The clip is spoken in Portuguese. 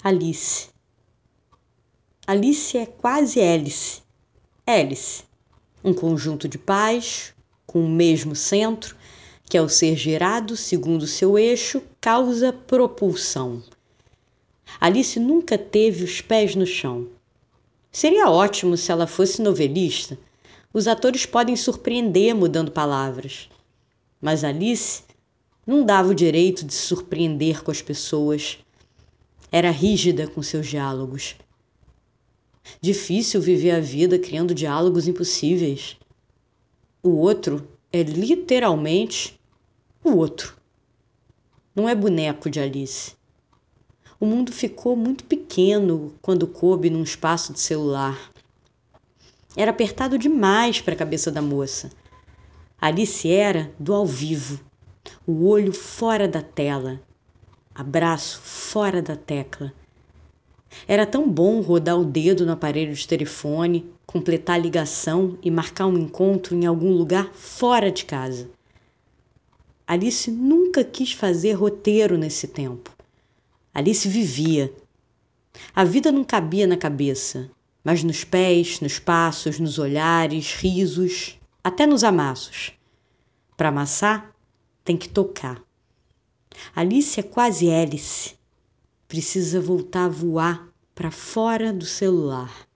Alice. Alice é quase hélice. Hélice, um conjunto de pais com o mesmo centro, que ao ser girado segundo seu eixo causa propulsão. Alice nunca teve os pés no chão. Seria ótimo se ela fosse novelista. Os atores podem surpreender mudando palavras. Mas Alice não dava o direito de surpreender com as pessoas. Era rígida com seus diálogos. Difícil viver a vida criando diálogos impossíveis. O outro é literalmente o outro. Não é boneco de Alice. O mundo ficou muito pequeno quando coube num espaço de celular. Era apertado demais para a cabeça da moça. Alice era do ao vivo, o olho fora da tela, abraço fora da tecla. Era tão bom rodar o dedo no aparelho de telefone, completar a ligação e marcar um encontro em algum lugar fora de casa. Alice nunca quis fazer roteiro nesse tempo. Alice vivia. A vida não cabia na cabeça, mas nos pés, nos passos, nos olhares, risos, até nos amassos. Para amassar, tem que tocar. Alice é quase hélice. Precisa voltar a voar para fora do celular.